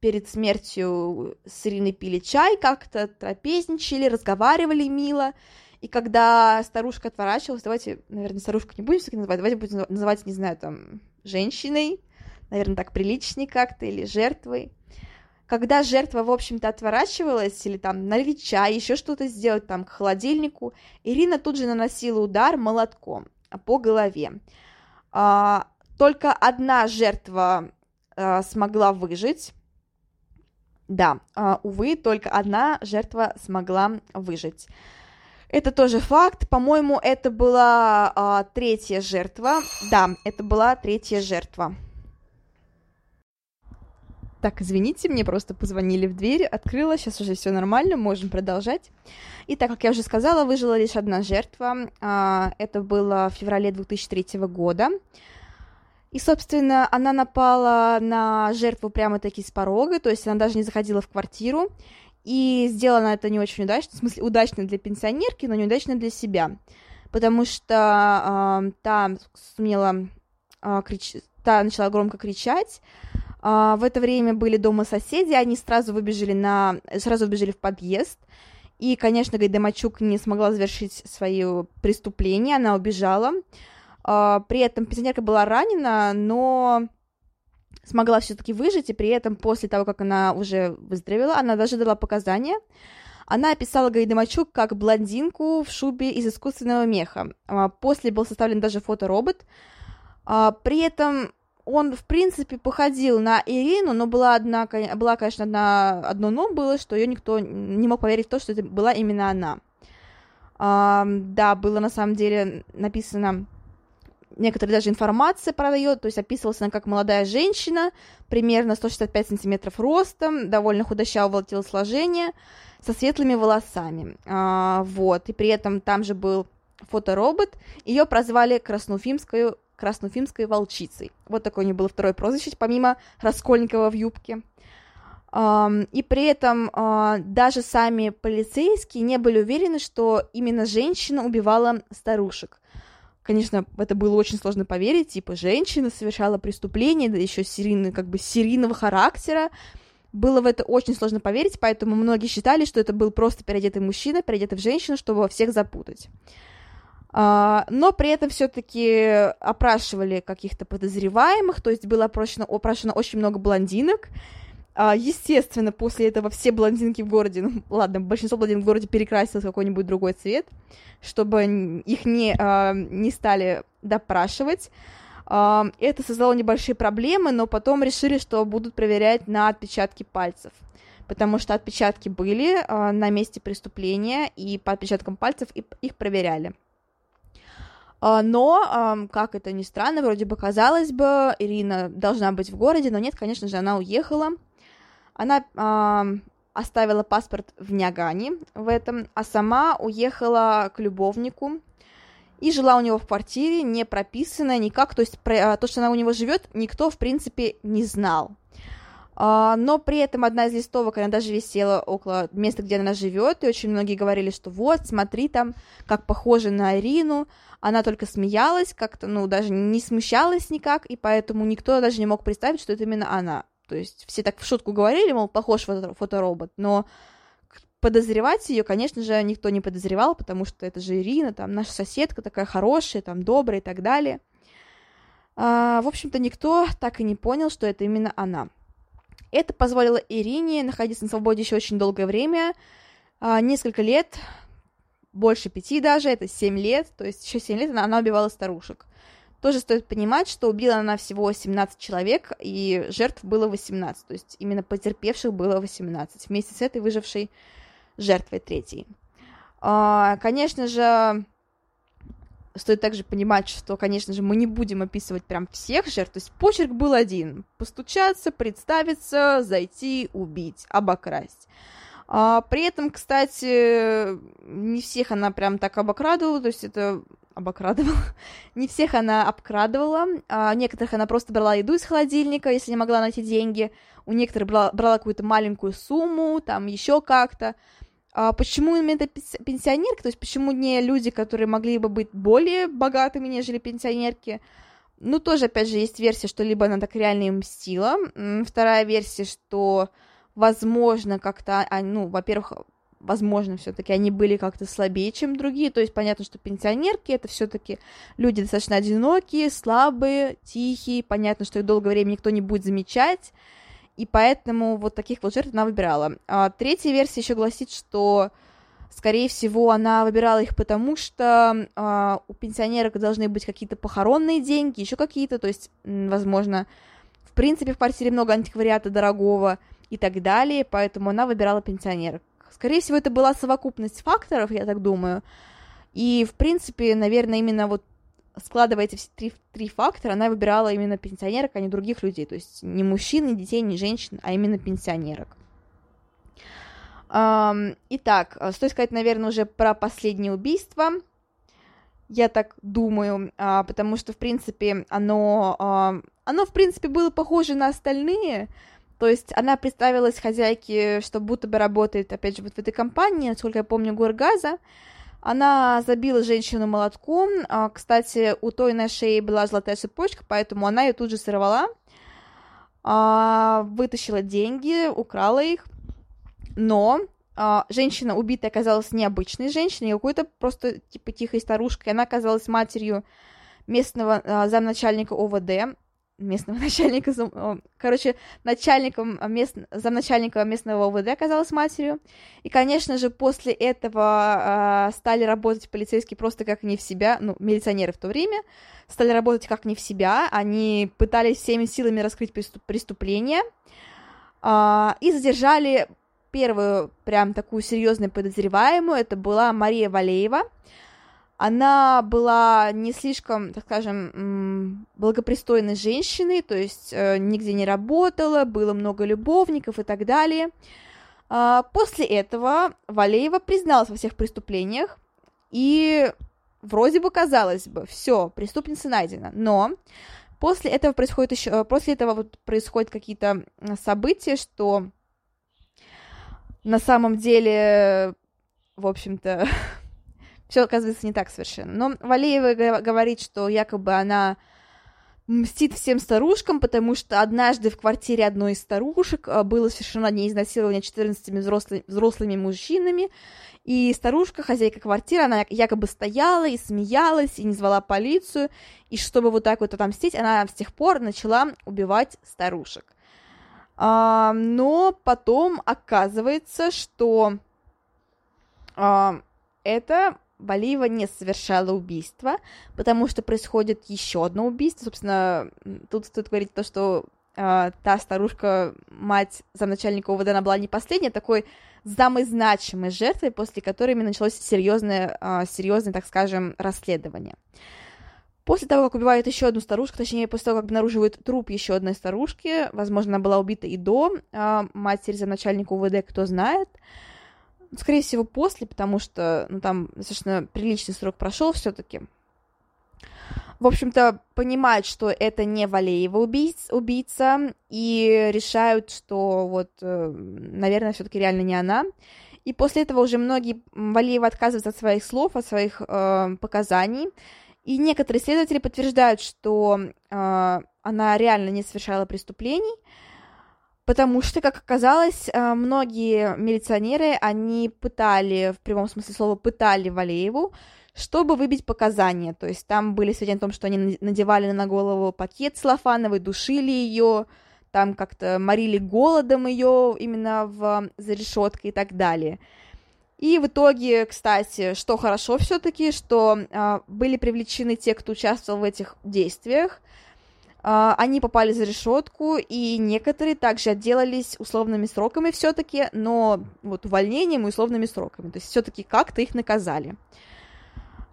перед смертью с Ириной пили чай, как-то трапезничали, разговаривали мило, и когда старушка отворачивалась, давайте, наверное, старушку не будем все-таки называть, давайте будем называть, не знаю, там, женщиной, наверное, так приличней как-то, или жертвой. Когда жертва, в общем-то, отворачивалась, или там чай, еще что-то сделать там к холодильнику, Ирина тут же наносила удар молотком по голове. А, только одна жертва а, смогла выжить. Да, а, увы, только одна жертва смогла выжить. Это тоже факт. По-моему, это была а, третья жертва. Да, это была третья жертва. Так, извините, мне просто позвонили в дверь, открыла, сейчас уже все нормально, можем продолжать. Итак, как я уже сказала, выжила лишь одна жертва. А, это было в феврале 2003 года. И, собственно, она напала на жертву прямо-таки с порога, то есть она даже не заходила в квартиру. И сделано это не очень удачно, в смысле удачно для пенсионерки, но неудачно для себя, потому что э, та сумела э, крич... та начала громко кричать. Э, в это время были дома соседи, они сразу выбежали на, сразу выбежали в подъезд. И, конечно, Гайдамачук не смогла завершить свое преступление, она убежала. Э, при этом пенсионерка была ранена, но смогла все-таки выжить, и при этом после того, как она уже выздоровела, она даже дала показания. Она описала Гайдамачук как блондинку в шубе из искусственного меха. А, после был составлен даже фоторобот. А, при этом он, в принципе, походил на Ирину, но была, одна, была конечно, одна, одно но было, что ее никто не мог поверить в то, что это была именно она. Да, было на самом деле написано некоторые даже информация продает, то есть описывалась она как молодая женщина, примерно 165 сантиметров ростом, довольно худощавого телосложения, со светлыми волосами, а, вот, и при этом там же был фоторобот, ее прозвали Красноуфимскую, Красноуфимской волчицей, вот такое у нее было второе прозвище, помимо Раскольникова в юбке, и при этом uh, даже сами полицейские не были уверены, что именно женщина убивала старушек. Конечно, это было очень сложно поверить, типа, женщина совершала преступление, да еще серийный, как бы серийного характера, было в это очень сложно поверить, поэтому многие считали, что это был просто переодетый мужчина, переодетый в женщину, чтобы всех запутать. А, но при этом все-таки опрашивали каких-то подозреваемых, то есть было опрошено, опрошено очень много блондинок, а, естественно, после этого все блондинки в городе, ну ладно, большинство блондинок в городе перекрасилось в какой-нибудь другой цвет, чтобы их не, а, не стали допрашивать. А, это создало небольшие проблемы, но потом решили, что будут проверять на отпечатки пальцев, потому что отпечатки были на месте преступления, и по отпечаткам пальцев их проверяли. Но, как это ни странно, вроде бы казалось бы, Ирина должна быть в городе, но нет, конечно же, она уехала. Она э, оставила паспорт в Нягане в этом, а сама уехала к любовнику и жила у него в квартире, не прописанная никак, то есть про, а, то, что она у него живет, никто, в принципе, не знал. А, но при этом одна из листовок, она даже висела около места, где она живет, и очень многие говорили, что вот, смотри там, как похоже на Ирину, она только смеялась как-то, ну, даже не смущалась никак, и поэтому никто даже не мог представить, что это именно она. То есть все так в шутку говорили, мол, похож фото фоторобот, но подозревать ее, конечно же, никто не подозревал, потому что это же Ирина, там, наша соседка такая хорошая, там, добрая и так далее. А, в общем-то, никто так и не понял, что это именно она. Это позволило Ирине находиться на свободе еще очень долгое время, а, несколько лет, больше пяти даже, это семь лет, то есть еще семь лет она, она убивала старушек. Тоже стоит понимать, что убила она всего 17 человек, и жертв было 18, то есть именно потерпевших было 18, вместе с этой выжившей жертвой третьей. А, конечно же, стоит также понимать, что, конечно же, мы не будем описывать прям всех жертв, то есть почерк был один. Постучаться, представиться, зайти, убить, обокрасть. А, при этом, кстати, не всех она прям так обокрадывала, то есть это обокрадывала. не всех она обкрадывала, а некоторых она просто брала еду из холодильника, если не могла найти деньги, у некоторых брала, брала какую-то маленькую сумму, там еще как-то. А почему именно пенсионерки? То есть почему не люди, которые могли бы быть более богатыми, нежели пенсионерки? Ну, тоже, опять же, есть версия, что либо она так реально им мстила. Вторая версия, что, возможно, как-то, а, ну, во-первых, возможно, все-таки они были как-то слабее, чем другие. То есть понятно, что пенсионерки это все-таки люди достаточно одинокие, слабые, тихие. Понятно, что их долгое время никто не будет замечать и поэтому вот таких вот жертв она выбирала. А третья версия еще гласит, что, скорее всего, она выбирала их потому, что а, у пенсионерок должны быть какие-то похоронные деньги, еще какие-то, то есть, возможно, в принципе, в квартире много антиквариата дорогого и так далее, поэтому она выбирала пенсионерок. Скорее всего, это была совокупность факторов, я так думаю, и, в принципе, наверное, именно вот складывая эти три, три фактора, она выбирала именно пенсионерок, а не других людей. То есть не мужчин, не детей, не женщин, а именно пенсионерок. Итак, стоит сказать, наверное, уже про последнее убийство. Я так думаю, а, потому что, в принципе, оно, оно, в принципе, было похоже на остальные. То есть она представилась хозяйке, что будто бы работает, опять же, вот в этой компании, насколько я помню, Горгаза. Она забила женщину молотком. А, кстати, у той на шее была золотая цепочка, поэтому она ее тут же сорвала, а, вытащила деньги, украла их. Но а, женщина убитая оказалась необычной женщиной, какой-то просто типа тихой старушкой. Она оказалась матерью местного замначальника ОВД местного начальника, короче, начальником мест, замначальника местного ОВД оказалась матерью. И, конечно же, после этого э, стали работать полицейские просто как не в себя, ну, милиционеры в то время, стали работать как не в себя, они пытались всеми силами раскрыть преступление э, и задержали первую прям такую серьезную подозреваемую, это была Мария Валеева, она была не слишком, так скажем, благопристойной женщиной, то есть э, нигде не работала, было много любовников и так далее. А, после этого Валеева призналась во всех преступлениях, и вроде бы казалось бы, все, преступница найдена, но после этого происходит еще, после этого вот происходят какие-то события, что на самом деле, в общем-то, все оказывается не так совершенно. Но Валеева говорит, что якобы она мстит всем старушкам, потому что однажды в квартире одной из старушек а, было совершено одни изнасилование 14 взрослыми, взрослыми мужчинами, и старушка, хозяйка квартиры, она якобы стояла и смеялась, и не звала полицию, и чтобы вот так вот отомстить, она с тех пор начала убивать старушек. А, но потом оказывается, что а, это Валиева не совершала убийство, потому что происходит еще одно убийство. Собственно, тут стоит говорить то, что э, та старушка, мать замначальника УВД, она была не последняя, а такой самой значимой жертвой, после которой началось серьезное, э, серьезное, так скажем, расследование. После того, как убивают еще одну старушку, точнее, после того, как обнаруживают труп еще одной старушки, возможно, она была убита и до э, матери замначальника УВД, кто знает, скорее всего, после, потому что, ну, там достаточно приличный срок прошел все-таки. в общем-то, понимают, что это не Валеева убийц, убийца, и решают, что вот, э, наверное, все-таки реально не она. И после этого уже многие Валеева отказываются от своих слов, от своих э, показаний. И некоторые следователи подтверждают, что э, она реально не совершала преступлений, потому что, как оказалось, э, многие милиционеры, они пытали, в прямом смысле слова, пытали Валееву, чтобы выбить показания. То есть там были сведения о том, что они надевали на голову пакет целлофановый, душили ее, там как-то морили голодом ее именно в, за решеткой и так далее. И в итоге, кстати, что хорошо все-таки, что э, были привлечены те, кто участвовал в этих действиях, они попали за решетку, и некоторые также отделались условными сроками все-таки, но вот увольнением и условными сроками, то есть все-таки как-то их наказали.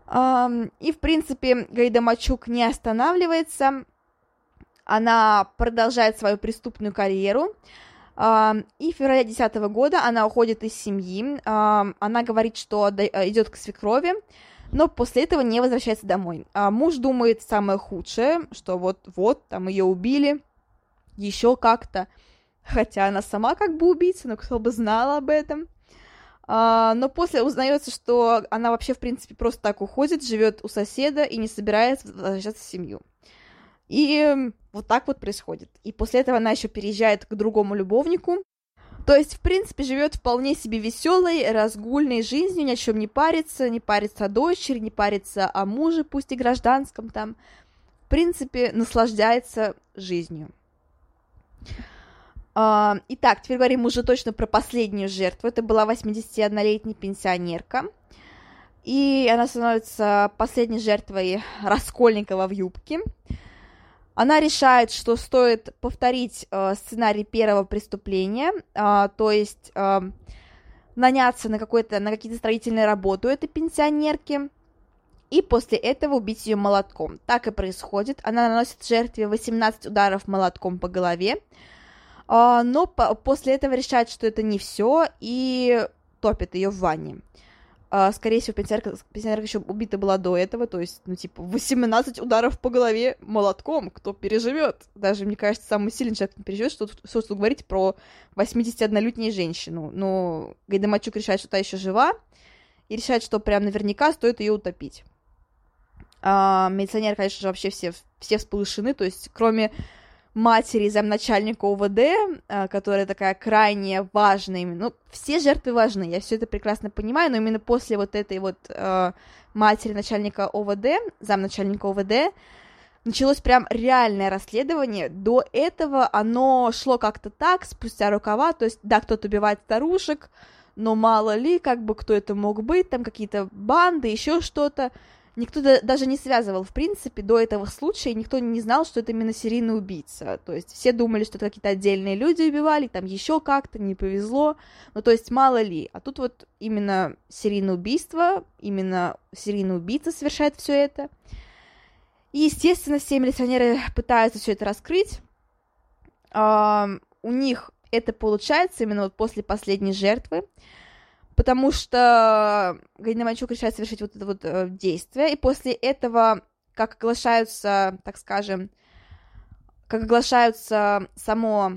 И, в принципе, Гайда Мачук не останавливается, она продолжает свою преступную карьеру, и в феврале 2010 года она уходит из семьи, она говорит, что идет к свекрови, но после этого не возвращается домой. А муж думает самое худшее, что вот-вот, там ее убили, еще как-то, хотя она сама как бы убийца, но кто бы знал об этом. А, но после узнается, что она вообще, в принципе, просто так уходит, живет у соседа и не собирается возвращаться в семью. И вот так вот происходит. И после этого она еще переезжает к другому любовнику. То есть, в принципе, живет вполне себе веселой, разгульной жизнью, ни о чем не парится, не парится о дочери, не парится о муже, пусть и гражданском там. В принципе, наслаждается жизнью. А, итак, теперь говорим уже точно про последнюю жертву. Это была 81-летняя пенсионерка. И она становится последней жертвой Раскольникова в юбке. Она решает, что стоит повторить э, сценарий первого преступления, э, то есть э, наняться на, какой-то, на какие-то строительные работы у этой пенсионерки, и после этого убить ее молотком. Так и происходит. Она наносит жертве 18 ударов молотком по голове, а, но по- после этого решает, что это не все, и топит ее в ванне. А, скорее всего, пенсионерка, пенсионерка еще убита была до этого, то есть, ну, типа, 18 ударов по голове молотком, кто переживет? Даже, мне кажется, самый сильный человек не переживет, что, что, что говорить про 81-летнюю женщину. Но Гайдамачук решает, что та еще жива, и решает, что прям наверняка стоит ее утопить. А, милиционеры, конечно же, вообще все, все всполошены, то есть, кроме матери замначальника ОВД, э, которая такая крайне важная. Ну, все жертвы важны, я все это прекрасно понимаю, но именно после вот этой вот э, матери начальника ОВД, замначальника ОВД, началось прям реальное расследование. До этого оно шло как-то так, спустя рукава, то есть, да, кто-то убивает старушек, но мало ли, как бы, кто это мог быть, там какие-то банды, еще что-то никто даже не связывал, в принципе, до этого случая, никто не знал, что это именно серийный убийца. То есть все думали, что это какие-то отдельные люди убивали, там еще как-то, не повезло. Ну, то есть мало ли. А тут вот именно серийное убийство, именно серийный убийца совершает все это. И, естественно, все милиционеры пытаются все это раскрыть. А, у них это получается именно вот после последней жертвы потому что Гайдамачук решает совершить вот это вот э, действие, и после этого, как оглашаются, так скажем, как оглашаются само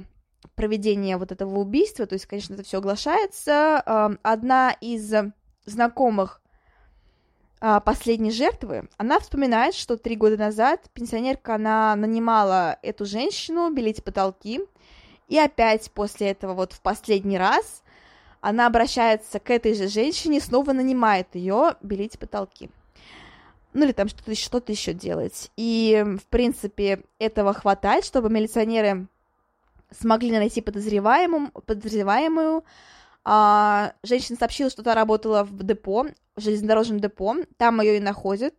проведение вот этого убийства, то есть, конечно, это все оглашается, э, одна из знакомых э, последней жертвы, она вспоминает, что три года назад пенсионерка, она нанимала эту женщину белить потолки, и опять после этого вот в последний раз она обращается к этой же женщине, снова нанимает ее белить потолки. Ну или там что-то что еще делать. И, в принципе, этого хватает, чтобы милиционеры смогли найти подозреваемую. подозреваемую. А, женщина сообщила, что та работала в депо, в железнодорожном депо, там ее и находят.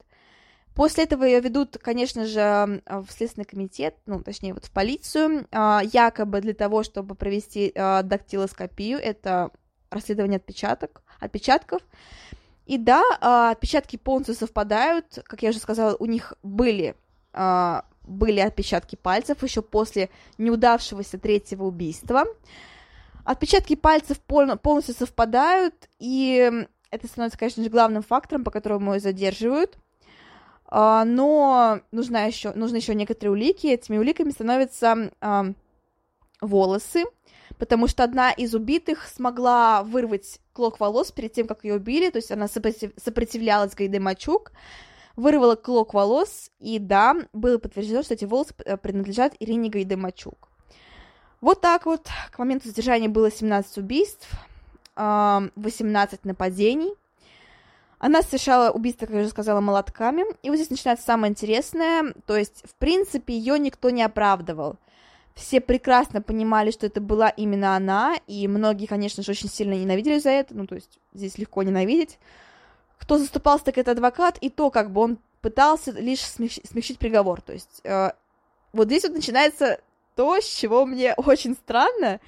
После этого ее ведут, конечно же, в Следственный комитет, ну, точнее, вот в полицию, а, якобы для того, чтобы провести а, дактилоскопию, это расследование отпечаток, отпечатков. И да, а, отпечатки полностью совпадают. Как я уже сказала, у них были, а, были отпечатки пальцев еще после неудавшегося третьего убийства. Отпечатки пальцев полностью совпадают, и это становится, конечно же, главным фактором, по которому ее задерживают. а, но нужна еще, нужны еще некоторые улики. Этими уликами становятся волосы, потому что одна из убитых смогла вырвать клок волос перед тем, как ее убили, то есть она сопротивлялась Гайде Мачук, вырвала клок волос, и да, было подтверждено, что эти волосы э, принадлежат Ирине Гайде Мачук. Вот так вот, к моменту задержания было 17 убийств, 18 нападений, она совершала убийство, как я уже сказала, молотками. И вот здесь начинается самое интересное. То есть, в принципе, ее никто не оправдывал. Все прекрасно понимали, что это была именно она, и многие, конечно же, очень сильно ненавидели за это, ну, то есть здесь легко ненавидеть. Кто заступался, так это адвокат, и то, как бы он пытался лишь смягчить, смягчить приговор. То есть э, вот здесь вот начинается то, с чего мне очень странно,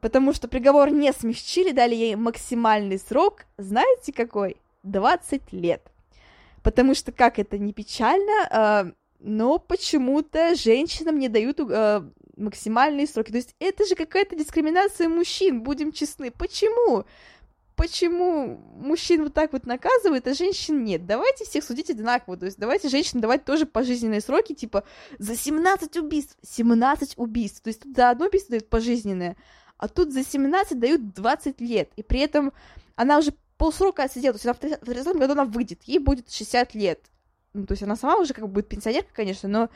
потому что приговор не смягчили, дали ей максимальный срок, знаете какой? 20 лет. Потому что, как это не печально, э, но почему-то женщинам не дают э, максимальные сроки. То есть это же какая-то дискриминация мужчин, будем честны. Почему? Почему мужчин вот так вот наказывают, а женщин нет? Давайте всех судить одинаково. То есть давайте женщинам давать тоже пожизненные сроки, типа за 17 убийств. 17 убийств. То есть тут за одно убийство дают пожизненное, а тут за 17 дают 20 лет. И при этом она уже полсрока отсидела, то есть она в 30 году она выйдет, ей будет 60 лет. Ну, то есть она сама уже как бы будет пенсионерка, конечно, но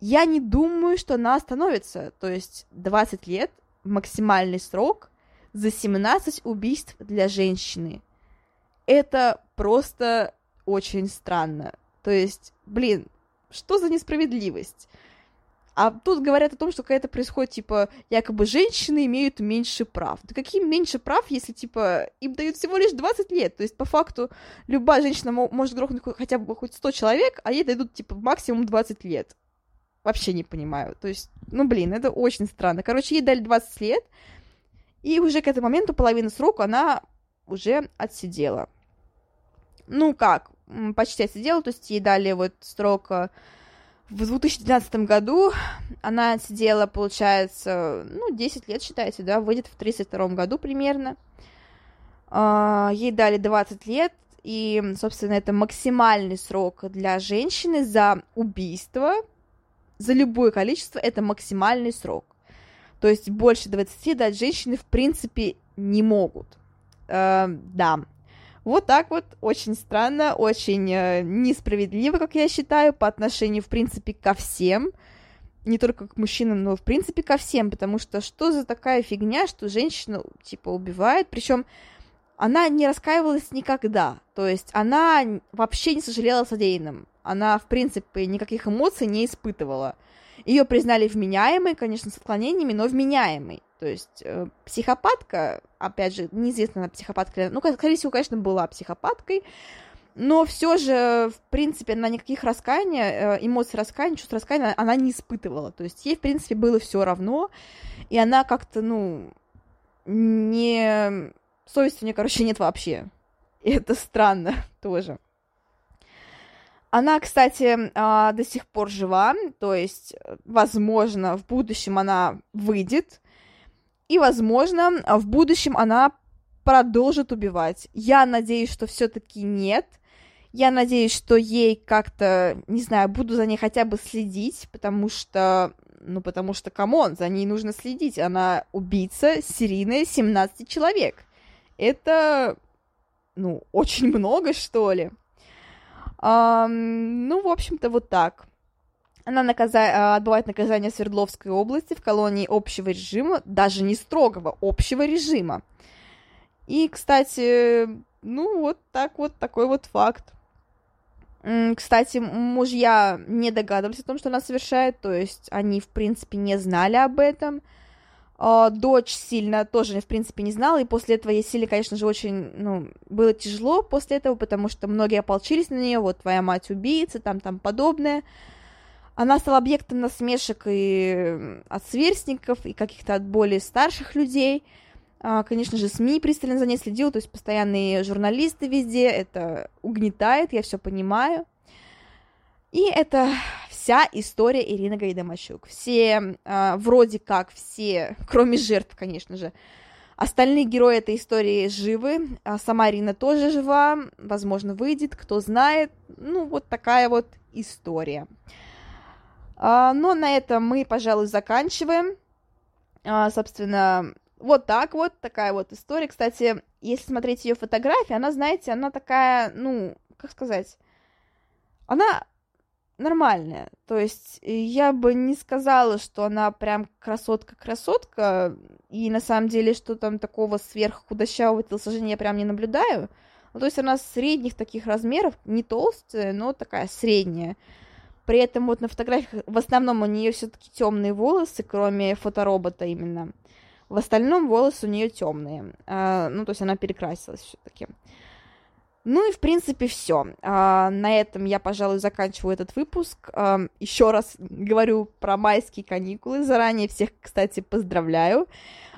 я не думаю, что она остановится. То есть 20 лет, максимальный срок за 17 убийств для женщины. Это просто очень странно. То есть, блин, что за несправедливость? А тут говорят о том, что какая-то происходит, типа, якобы женщины имеют меньше прав. Да какие меньше прав, если, типа, им дают всего лишь 20 лет? То есть, по факту, любая женщина может грохнуть хотя бы хоть 100 человек, а ей дадут, типа, максимум 20 лет. Вообще не понимаю. То есть, ну, блин, это очень странно. Короче, ей дали 20 лет, и уже к этому моменту половину срока она уже отсидела. Ну как, почти отсидела, то есть ей дали вот срок в 2012 году она сидела, получается, ну, 10 лет, считайте, да, выйдет в 32 году примерно. А, ей дали 20 лет, и, собственно, это максимальный срок для женщины за убийство, за любое количество, это максимальный срок. То есть больше 20 дать женщины, в принципе, не могут. Э, да, вот так вот, очень странно, очень э, несправедливо, как я считаю, по отношению, в принципе, ко всем, не только к мужчинам, но, в принципе, ко всем, потому что что за такая фигня, что женщину, типа, убивает, причем она не раскаивалась никогда, то есть она вообще не сожалела о содеянном, она, в принципе, никаких эмоций не испытывала. Ее признали вменяемой, конечно, с отклонениями, но вменяемой. То есть э, психопатка, опять же, неизвестно, она психопатка, ну, скорее всего, конечно, была психопаткой, но все же, в принципе, она никаких раскаяния, э, эмоций раскаяния, чувств раскаяния она не испытывала. То есть ей, в принципе, было все равно, и она как-то, ну, не... Совести у нее, короче, нет вообще. И это странно тоже. Она, кстати, а, до сих пор жива, то есть, возможно, в будущем она выйдет и, возможно, в будущем она продолжит убивать. Я надеюсь, что все-таки нет. Я надеюсь, что ей как-то, не знаю, буду за ней хотя бы следить, потому что, ну, потому что, come on, за ней нужно следить. Она убийца серийная 17 человек. Это, ну, очень много, что ли. Ну, в общем-то, вот так. Она наказа... А, отбывает наказание в Свердловской области в колонии общего режима, даже не строгого, общего режима. И, кстати, ну вот так вот, такой вот факт. Кстати, мужья не догадывались о том, что она совершает, то есть они, в принципе, не знали об этом. А, дочь сильно тоже, в принципе, не знала, и после этого ей сильно, конечно же, очень, ну, было тяжело после этого, потому что многие ополчились на нее, вот, твоя мать убийца, там, там подобное. Она стала объектом насмешек и от сверстников, и каких-то от более старших людей. А, конечно же, СМИ пристально за ней следил, то есть постоянные журналисты везде, это угнетает, я все понимаю. И это вся история Ирины Гайдамачук. Все, э, вроде как все, кроме жертв, конечно же, Остальные герои этой истории живы, а сама Рина тоже жива, возможно, выйдет, кто знает. Ну, вот такая вот история. А, но на этом мы, пожалуй, заканчиваем. А, собственно, вот так вот, такая вот история. Кстати, если смотреть ее фотографии, она, знаете, она такая, ну, как сказать, она нормальная. То есть я бы не сказала, что она прям красотка-красотка, и на самом деле, что там такого сверххудощавого телосложения я прям не наблюдаю. Ну, то есть она средних таких размеров, не толстая, но такая средняя. При этом вот на фотографиях в основном у нее все-таки темные волосы, кроме фоторобота именно. В остальном волосы у нее темные. А, ну, то есть она перекрасилась все-таки. Ну и, в принципе, все. А, на этом я, пожалуй, заканчиваю этот выпуск. Еще раз говорю про майские каникулы. Заранее всех, кстати, поздравляю.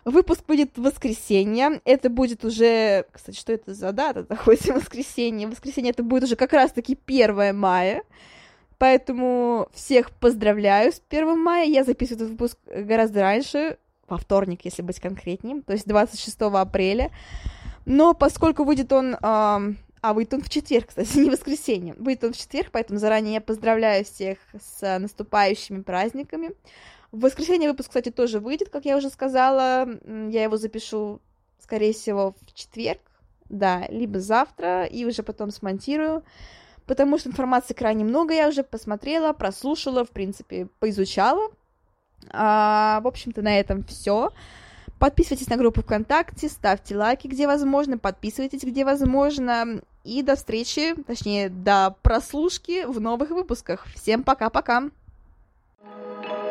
Выпуск будет в воскресенье. Это будет уже... Кстати, что это за дата? Хоть воскресенье. Воскресенье это будет уже как раз-таки 1 мая. Поэтому всех поздравляю с 1 мая. Я записываю этот выпуск гораздо раньше, во вторник, если быть конкретнее, то есть 26 апреля. Но поскольку выйдет он а, выйдет он в четверг, кстати, не воскресенье. Выйдет он в четверг, поэтому заранее я поздравляю всех с наступающими праздниками. В воскресенье выпуск, кстати, тоже выйдет, как я уже сказала. Я его запишу, скорее всего, в четверг, да, либо завтра, и уже потом смонтирую. Потому что информации крайне много, я уже посмотрела, прослушала, в принципе, поизучала. А, в общем-то, на этом все. Подписывайтесь на группу ВКонтакте, ставьте лайки, где возможно, подписывайтесь, где возможно. И до встречи, точнее, до прослушки в новых выпусках. Всем пока-пока! thank you